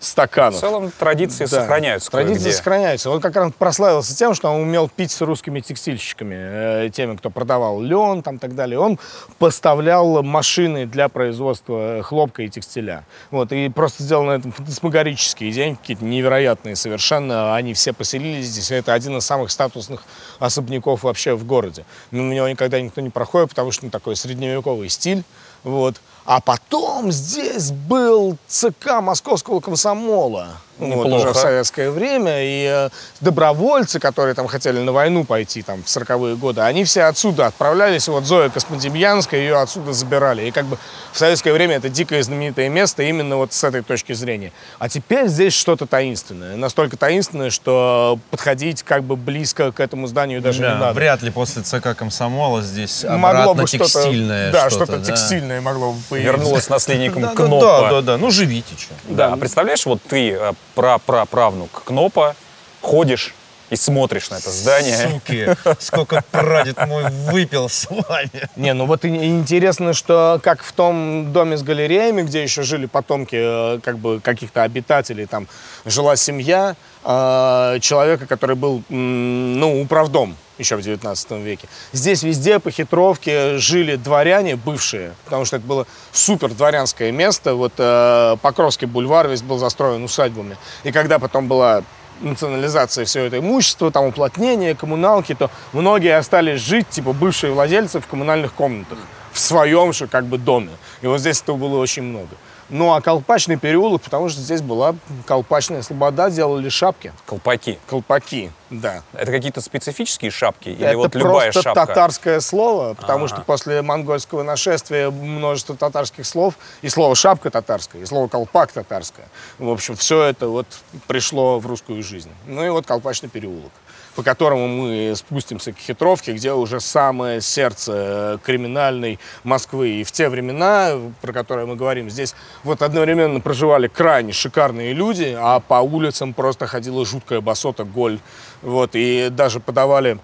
В стаканов. целом традиции Да. сохраняются. Традиции кое-где. сохраняются. Он как раз прославился тем, что он умел пить с русскими текстильщиками, э, теми, кто продавал лен там и так далее. Он поставлял машины для производства хлопка и текстиля. Вот, и просто сделал на этом фантасмагорические деньги, какие-то невероятные совершенно. Они все поселились здесь. Это один из самых статусных особняков вообще в городе. Мимо него никогда никто не проходит, потому что ну, такой средневековый стиль. Вот. А потом здесь был ЦК московского комсомола. Вот, уже Неплохо. в советское время. И э, добровольцы, которые там хотели на войну пойти там, в 40-е годы, они все отсюда отправлялись. Вот Зоя Космодемьянская, ее отсюда забирали. И как бы в советское время это дикое знаменитое место именно вот с этой точки зрения. А теперь здесь что-то таинственное. Настолько таинственное, что подходить как бы близко к этому зданию даже Да, не надо. Вряд ли после ЦК комсомола здесь Могло бы что-то... текстильное Да, что-то. что-то текстильное могло бы появиться. Вернулась наследником Да, да, Кнопа. да, да, да. Ну живите, что. Да, представляешь, вот ты, э, пра-пра-правнук Кнопа, ходишь и смотришь на это здание. Суки, сколько прадед мой выпил с вами. Не, ну вот интересно, что как в том доме с галереями, где еще жили потомки э, как бы каких-то обитателей, там жила семья э, человека, который был, ну, управдом еще в 19 веке. Здесь везде по хитровке жили дворяне бывшие, потому что это было супер дворянское место. Вот э, Покровский бульвар весь был застроен усадьбами. И когда потом была национализация всего этого имущества, там уплотнение, коммуналки, то многие остались жить, типа бывшие владельцы, в коммунальных комнатах, в своем же как бы доме. И вот здесь этого было очень много. Ну а Колпачный переулок, потому что здесь была Колпачная слобода, делали шапки, Колпаки. колпаки, да. Это какие-то специфические шапки? Или Это вот любая просто шапка? татарское слово, потому Ага. что после монгольского нашествия множество татарских слов, и слово шапка татарское, и слово колпак татарское. В общем, все это вот пришло в русскую жизнь. Ну и вот Колпачный переулок. По которому мы спустимся к хитровке, где уже самое сердце э, криминальной Москвы. И в те времена, про которые мы говорим, здесь вот одновременно проживали крайне шикарные люди, а по улицам просто ходила жуткая басота, голь. Вот, и даже подавали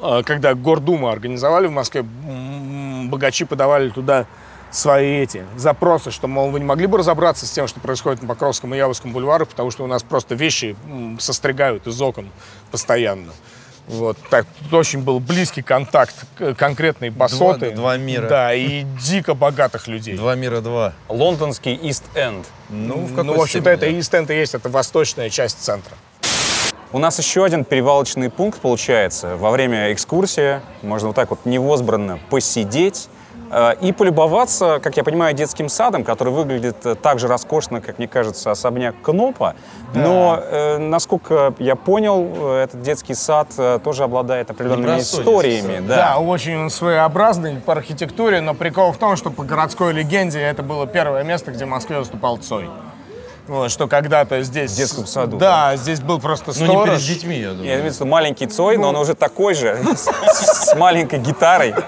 э, когда Гордума организовали в Москве, богачи подавали туда свои эти запросы, что, мол, вы не могли бы разобраться с тем, что происходит на Покровском и Яворском бульварах, потому что у нас просто вещи состригают из окон постоянно. Вот, так, тут очень был близкий контакт к- конкретной басоты. два мира. Да, и дико богатых людей. Два мира два. Лондонский Ист-Энд. Ну, в Ну, какой в общем-то, это степени, и есть, это восточная часть центра. У нас еще один перевалочный пункт получается. Во время экскурсии можно вот так вот невозбранно посидеть и полюбоваться, как я понимаю, детским садом, который выглядит э, так же роскошно, как мне кажется, особняк Кнопа. Но, э, насколько я понял, э, этот детский сад э, тоже обладает определенными историями. Да, Да. очень он своеобразный по архитектуре, но прикол в том, что по городской легенде это было первое место, где в Москве выступал Цой. Вот, что когда-то здесь... В детском саду, Да, здесь был просто Ну, не перед сторож. детьми, я Я думаю. имею в виду маленький Цой, но он уже такой же, с маленькой гитарой.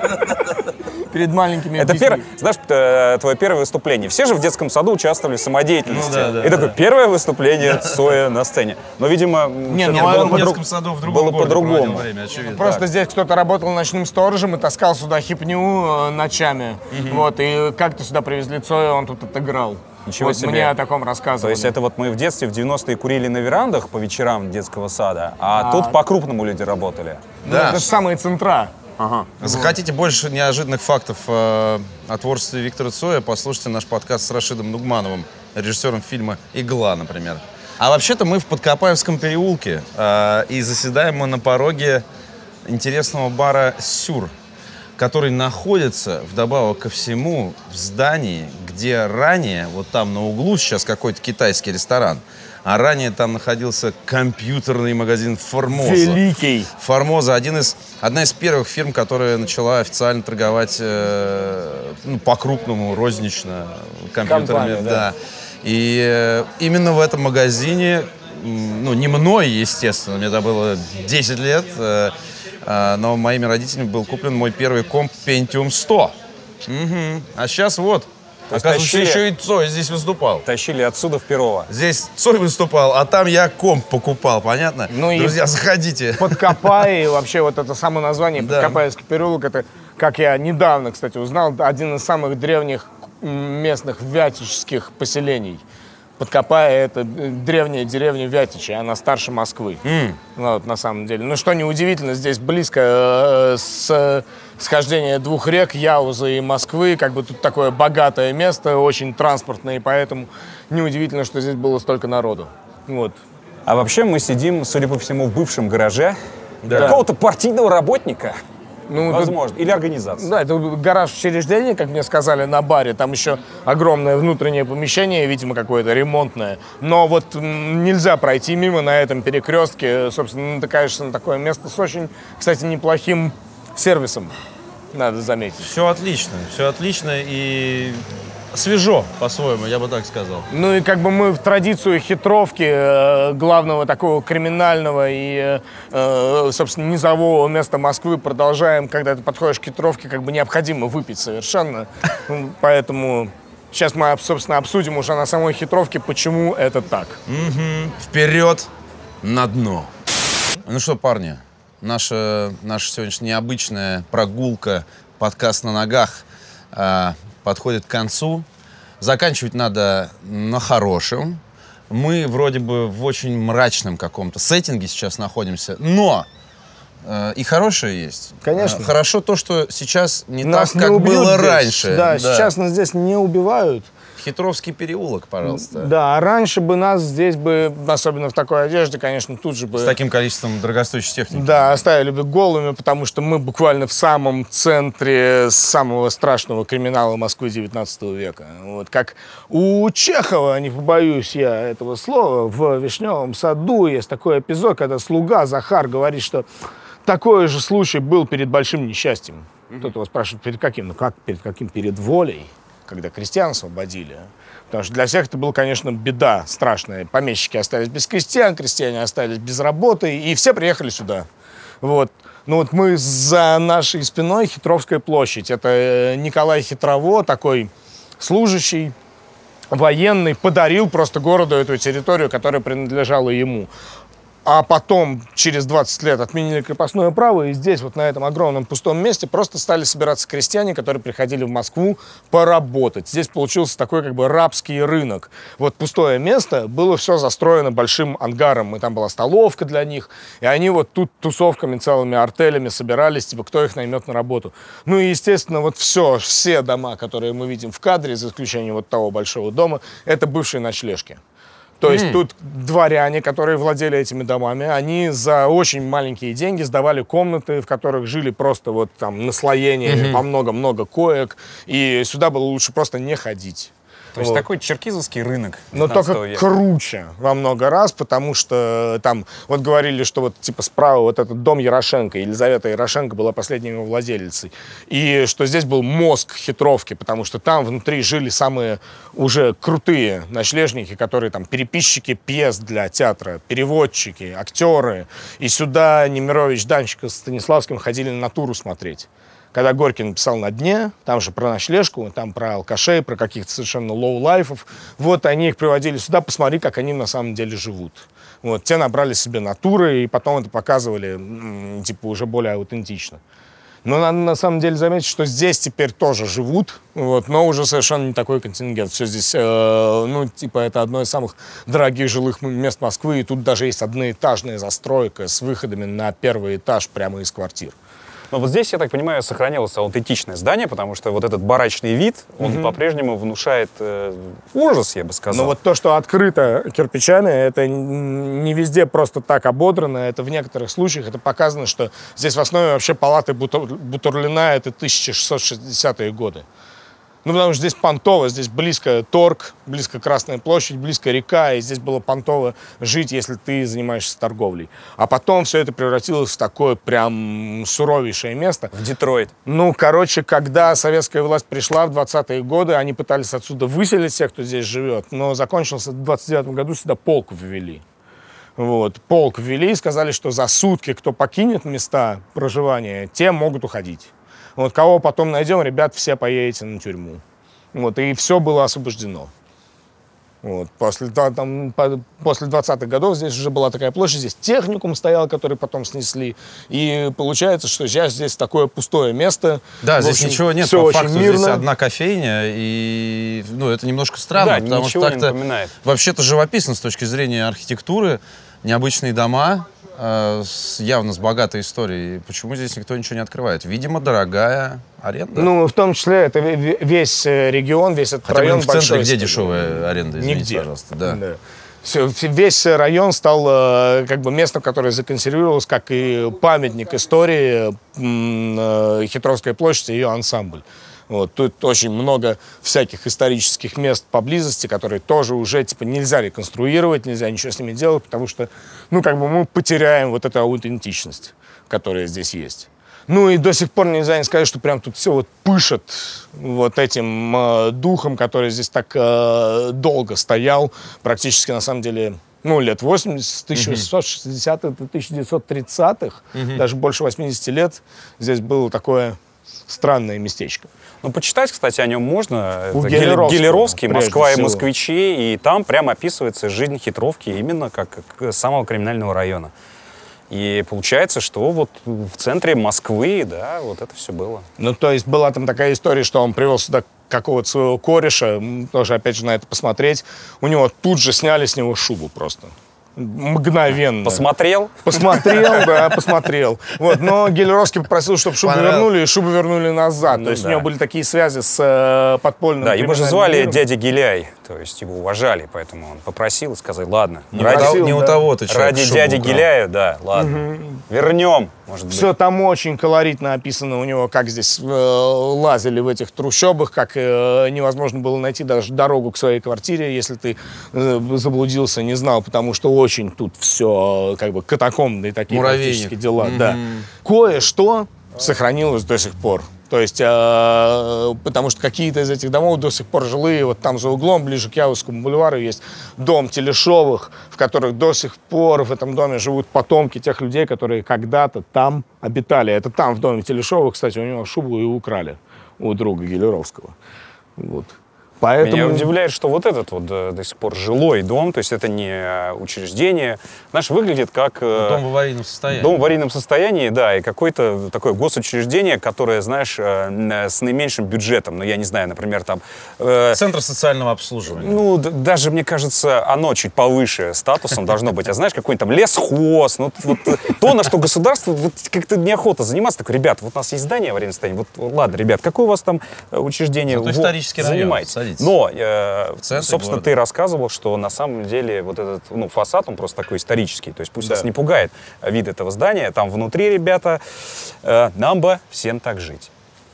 перед маленькими Это первое, знаешь, э, твое первое выступление. Все же в детском саду участвовали в самодеятельности. Ну да, да, И такое да. первое выступление Цоя на сцене. Но, видимо, Не, ну, а было в детском саду в другом было по-другому. время, очевидно. Просто Так. здесь кто-то работал ночным сторожем и таскал сюда хипню э, ночами. Вот, и как-то сюда привезли Цоя, он тут отыграл. Ничего вот себе. мне о таком То рассказывали. есть это вот мы в детстве, в 90-е курили на верандах по вечерам детского сада, а, тут по-крупному люди работали. Ну, Да. это же самые центра. Захотите больше неожиданных фактов э, о творчестве Виктора Цоя, послушайте наш подкаст с Рашидом Нугмановым, режиссером фильма «Игла», например. А вообще-то мы в Подкопаевском переулке, э, и заседаем мы на пороге интересного бара «Сюр», который находится, вдобавок ко всему, в здании, где ранее, вот там на углу сейчас какой-то китайский ресторан, а ранее там находился компьютерный магазин «Формоза». Великий. Формоза один из, одна из первых фирм, которая начала официально торговать э, ну, по-крупному, рознично компьютерами. Компания, да. да. И э, именно в этом магазине, ну, не мной, естественно, мне тогда было 10 лет, э, э, но моими родителями был куплен мой первый комп Pentium 100. Мгм. А сейчас вот, оказывается, тащили- еще и Цой здесь выступал. Тащили отсюда в Перово. Здесь Цой выступал, а там я комп покупал, понятно? Ну и- Друзья, заходите. Подкопай, вообще вот это само название Да. Подкопаевский переулок, это, как я недавно, кстати, узнал, один из самых древних местных вятических поселений. Подкопая это э, древняя деревня Вятичи, она старше Москвы. Ну, вот, на самом деле. Ну, что неудивительно, здесь близко э, с э, схождения двух рек, Яуза и Москвы, как бы тут такое богатое место, очень транспортное, и поэтому неудивительно, что здесь было столько народу. Вот. А вообще мы сидим, судя по всему, в бывшем гараже какого-то партийного работника. Ну, тут- Возможно. Или организации. Да, это гараж учреждения, как мне сказали, на баре. Там еще огромное внутреннее помещение, видимо, какое-то ремонтное. Но вот нельзя пройти мимо на этом перекрестке. Собственно, натыкаешься на такое место с очень, кстати, неплохим сервисом, надо заметить. Все отлично, все отлично и свежо, по-своему, я бы так сказал. Ну и как бы мы в традицию хитровки, э, главного такого криминального и, э, э, собственно, низового места Москвы продолжаем, когда ты подходишь к хитровке, как бы необходимо выпить совершенно. Ну, Поэтому сейчас мы, об- собственно, обсудим уже на самой хитровке, почему это так. Вперед на дно. Ну что, парни, наша, наша сегодняшняя необычная прогулка, подкаст на ногах а, подходит к концу. Заканчивать надо на хорошем. Мы вроде бы в очень мрачном каком-то сеттинге сейчас находимся, но э, и хорошее есть. Конечно. Э, Хорошо то, что сейчас не Нас так, не как убьют было здесь. раньше. Да, сейчас нас здесь не убивают. Хитровский переулок, пожалуйста. Да, раньше бы нас здесь бы, особенно в такой одежде, конечно, тут же бы... С таким количеством дорогостоящей техники. Да, оставили бы голыми, потому что мы буквально в самом центре самого страшного криминала Москвы 19 века. Вот как у Чехова, не побоюсь я этого слова, в «Вишневом саду» есть такой эпизод, когда слуга Захар говорит, что такой же случай был перед большим несчастьем. Кто-то его спрашивает, перед каким? Ну как перед каким? Перед волей. Когда крестьян освободили. Потому что для всех это была, конечно, беда страшная. Помещики остались без крестьян, крестьяне остались без работы, и все приехали сюда. Вот. Ну вот мы за нашей спиной Хитровская площадь. Это э, Николай Хитрово, такой служащий, военный, подарил просто городу эту территорию, которая принадлежала ему а потом, через 20 лет, отменили крепостное право, и здесь, вот на этом огромном пустом месте, просто стали собираться крестьяне, которые приходили в Москву поработать. Здесь получился такой как бы рабский рынок. Вот пустое место, было все застроено большим ангаром, и там была столовка для них, и они вот тут тусовками, целыми артелями собирались, типа, кто их наймет на работу. Ну и, естественно, вот все, все дома, которые мы видим в кадре, за исключением вот того большого дома, это бывшие ночлежки. То есть mm. тут дворяне, которые владели этими домами, они за очень маленькие деньги сдавали комнаты, в которых жили просто вот там наслоениями mm-hmm. по много-много коек, и сюда было лучше просто не ходить. То есть вот. такой черкизовский рынок. Но только века. круче во много раз, потому что там вот говорили, что вот типа справа вот этот дом Ярошенко, Елизавета Ярошенко была последней его владелицей. И что здесь был мозг хитровки, потому что там внутри жили самые уже крутые ночлежники, которые там переписчики пьес для театра, переводчики, актеры. И сюда Немирович-Данченко с Станиславским ходили натуру смотреть когда Горький написал «На дне», там же про ночлежку, там про алкашей, про каких-то совершенно low-life ов, вот они их приводили сюда, посмотри, как они на самом деле живут. Вот, те набрали себе натуры, и потом это показывали, типа, уже более аутентично. Но надо на самом деле заметить, что здесь теперь тоже живут, вот, но уже совершенно не такой контингент. Все здесь, э, ну, типа, это одно из самых дорогих жилых мест Москвы, и тут даже есть одноэтажная застройка с выходами на первый этаж прямо из квартир. Но вот здесь, я так понимаю, сохранилось аутентичное здание, потому что вот этот барачный вид, он угу. по-прежнему внушает э, ужас, я бы сказал. Но вот то, что открыто кирпичами, это не везде просто так ободрано, это в некоторых случаях это показано, что здесь в основе вообще палаты Бутурлина это 1660-е годы. Ну, потому что здесь понтово, здесь близко торг, близко Красная площадь, близко река, и здесь было понтово жить, если ты занимаешься торговлей. А потом все это превратилось в такое прям суровейшее место. В Детройт. Ну, короче, когда советская власть пришла в 20-е годы, они пытались отсюда выселить всех, кто здесь живет, но закончился в 29 году, сюда полк ввели. Вот, полк ввели и сказали, что за сутки, кто покинет места проживания, те могут уходить. Вот кого потом найдем, ребят, все поедете на тюрьму. Вот, и все было освобождено. Вот. После, там, после 20-х годов здесь уже была такая площадь, здесь техникум стоял, который потом снесли. И получается, что сейчас здесь такое пустое место. Да, здесь общем, ничего нет, по факту мирно. здесь одна кофейня, и ну, это немножко странно, да, потому что так-то вообще-то живописно с точки зрения архитектуры, необычные дома, с, явно с богатой историей. Почему здесь никто ничего не открывает? Видимо, дорогая аренда. Ну, в том числе, это весь э, регион, весь этот Хотя район в центре большой. где дешевая аренда, извините, Нигде. пожалуйста. Да. да. Все, весь район стал э, как бы местом, которое законсервировалось как и памятник истории Хитровской площади и ее ансамбль. Вот, тут очень много всяких исторических мест поблизости, которые тоже уже типа нельзя реконструировать, нельзя ничего с ними делать, потому что, ну, как бы мы потеряем вот эту аутентичность, которая здесь есть. Ну и до сих пор нельзя не сказать, что прям тут все вот пышет вот этим э, духом, который здесь так э, долго стоял, практически на самом деле ну, лет 80, 1860-х, 1930-х, угу. даже больше 80 лет здесь было такое странное местечко. Ну, почитать, кстати, о нем можно. У Гелеровский, Гелеровский «Москва всего. и москвичи», и там прямо описывается жизнь хитровки именно как, как самого криминального района. И получается, что вот в центре Москвы, да, вот это все было. Ну, то есть была там такая история, что он привел сюда какого-то своего кореша, тоже, опять же, на это посмотреть. У него тут же сняли с него шубу просто мгновенно. Посмотрел? Посмотрел, да, посмотрел. Вот, но Гелеровский попросил, чтобы шубу вернули, и шубу вернули назад. Ну, то есть да. у него были такие связи с э, подпольным Да, его же звали миром. дядя Геляй, то есть его уважали, поэтому он попросил и сказал, ладно. Не, ради, просил, не да. у того ты Ради дяди украл. Геляя, да, ладно. Угу. Вернем, может Все быть. там очень колоритно описано у него, как здесь э, лазили в этих трущобах, как э, невозможно было найти даже дорогу к своей квартире, если ты э, заблудился, не знал, потому что очень тут все как бы катакомные такие Муравейник. практически дела. Mm-hmm. Да. Кое-что сохранилось до сих пор. То есть, э, потому что какие-то из этих домов до сих пор жилые. Вот там за углом, ближе к Яузскому бульвару, есть дом Телешовых, в которых до сих пор в этом доме живут потомки тех людей, которые когда-то там обитали. Это там, в доме Телешовых, кстати, у него шубу и украли у друга Гелеровского. Вот. Поэтому... Меня удивляет, что вот этот вот до, до сих пор жилой дом, то есть это не э, учреждение, наш выглядит как... Э, дом в аварийном состоянии. Дом в аварийном состоянии, да, и какое-то такое госучреждение, которое, знаешь, э, с наименьшим бюджетом, ну, я не знаю, например, там... Центр социального обслуживания. Ну, даже, мне кажется, оно чуть повыше статусом должно быть. А знаешь, какой-нибудь там лесхоз, ну, вот, то, на что государство вот, как-то неохота заниматься. Такой, ребят, вот у нас есть здание аварийного состояния, вот, ладно, ребят, какое у вас там учреждение? Зато исторический район. Занимаетесь садиться. Но, э, собственно, города. ты рассказывал, что на самом деле вот этот ну, фасад, он просто такой исторический. То есть пусть да. нас не пугает вид этого здания. Там внутри, ребята, э, нам бы всем так жить.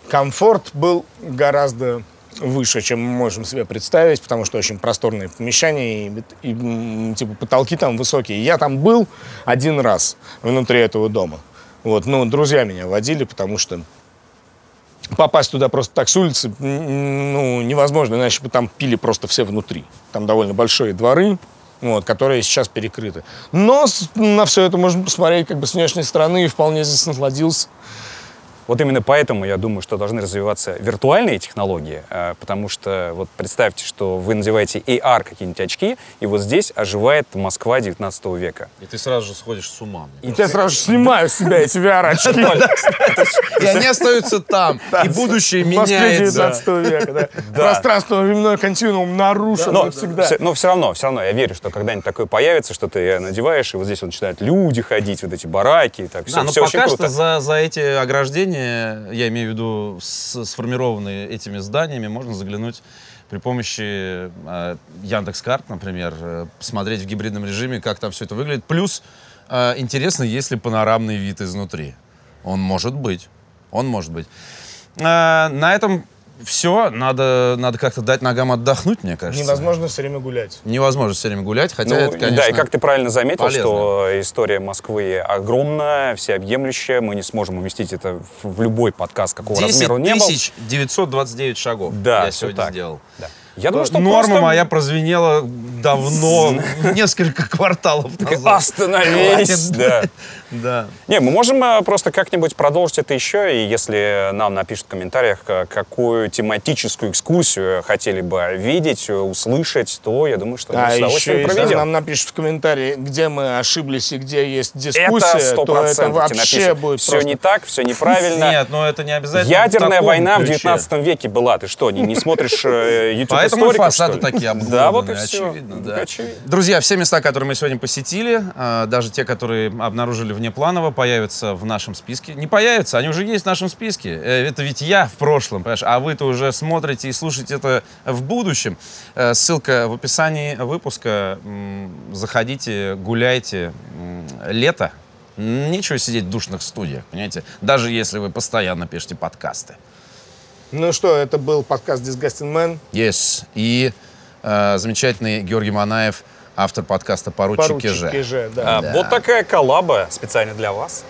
Комфорт был гораздо выше, чем мы можем себе представить, потому что очень просторные помещения и, и типа потолки там высокие. Я там был один раз внутри этого дома. Вот, ну, друзья меня водили, потому что попасть туда просто так с улицы ну, невозможно, иначе бы там пили просто все внутри. Там довольно большие дворы, вот, которые сейчас перекрыты. Но на все это можно посмотреть как бы с внешней стороны и вполне здесь насладился. Вот именно поэтому я думаю, что должны развиваться виртуальные технологии, э, потому что вот представьте, что вы надеваете AR какие-нибудь очки, и вот здесь оживает Москва 19 века. И ты сразу же сходишь с ума. И я сразу же снимаю с себя эти VR-очки. И они остаются там, и будущее меняется. В 19 века, Пространство-временной континуум нарушен навсегда. Но все равно, все равно, я верю, что когда-нибудь такое появится, что ты надеваешь, и вот здесь начинают люди ходить, вот эти бараки, так все, все очень круто. за, за эти ограждения здания, я имею в виду сформированные этими зданиями, можно заглянуть при помощи э, Яндекс.Карт, например, э, посмотреть в гибридном режиме, как там все это выглядит. Плюс э, интересно, есть ли панорамный вид изнутри. Он может быть. Он может быть. Э, на этом все, надо, надо как-то дать ногам отдохнуть, мне кажется. Невозможно все время гулять. Невозможно все время гулять, хотя ну, это, конечно, Да, и как ты правильно заметил, полезно. что история Москвы огромная, всеобъемлющая, мы не сможем уместить это в любой подкаст, какого размера он не был. 10 929 шагов да, я сегодня так. сделал. Да. Я думаю, что Норма просто... моя прозвенела давно, несколько кварталов назад. Остановись! Да. Да. Не, мы можем э, просто как-нибудь продолжить это еще, и если нам напишут в комментариях, какую тематическую экскурсию хотели бы видеть, услышать, то я думаю, что мы а с удовольствием еще, проведем. Если нам напишут в комментарии, где мы ошиблись и где есть дискуссия, это то это вообще будет Все просто... не так, все неправильно. Нет, но это не обязательно Ядерная война ключе. в 19 веке была. Ты что, не, не смотришь э, YouTube Поэтому фасады такие обглоданные, Да, вот и все. Очевидно, да. Друзья, все места, которые мы сегодня посетили, э, даже те, которые обнаружили внепланово, появятся появятся в нашем списке. Не появятся, они уже есть в нашем списке. Э, это ведь я в прошлом, понимаешь? А вы-то уже смотрите и слушаете это в будущем. Э, ссылка в описании выпуска. Заходите, гуляйте. Лето. Нечего сидеть в душных студиях, понимаете? Даже если вы постоянно пишете подкасты. Ну что, это был подкаст Disgusting Man. Yes. И Э, замечательный Георгий Манаев, автор подкаста «Поручики, Поручики же». же да. А, да. Вот такая коллаба специально для вас.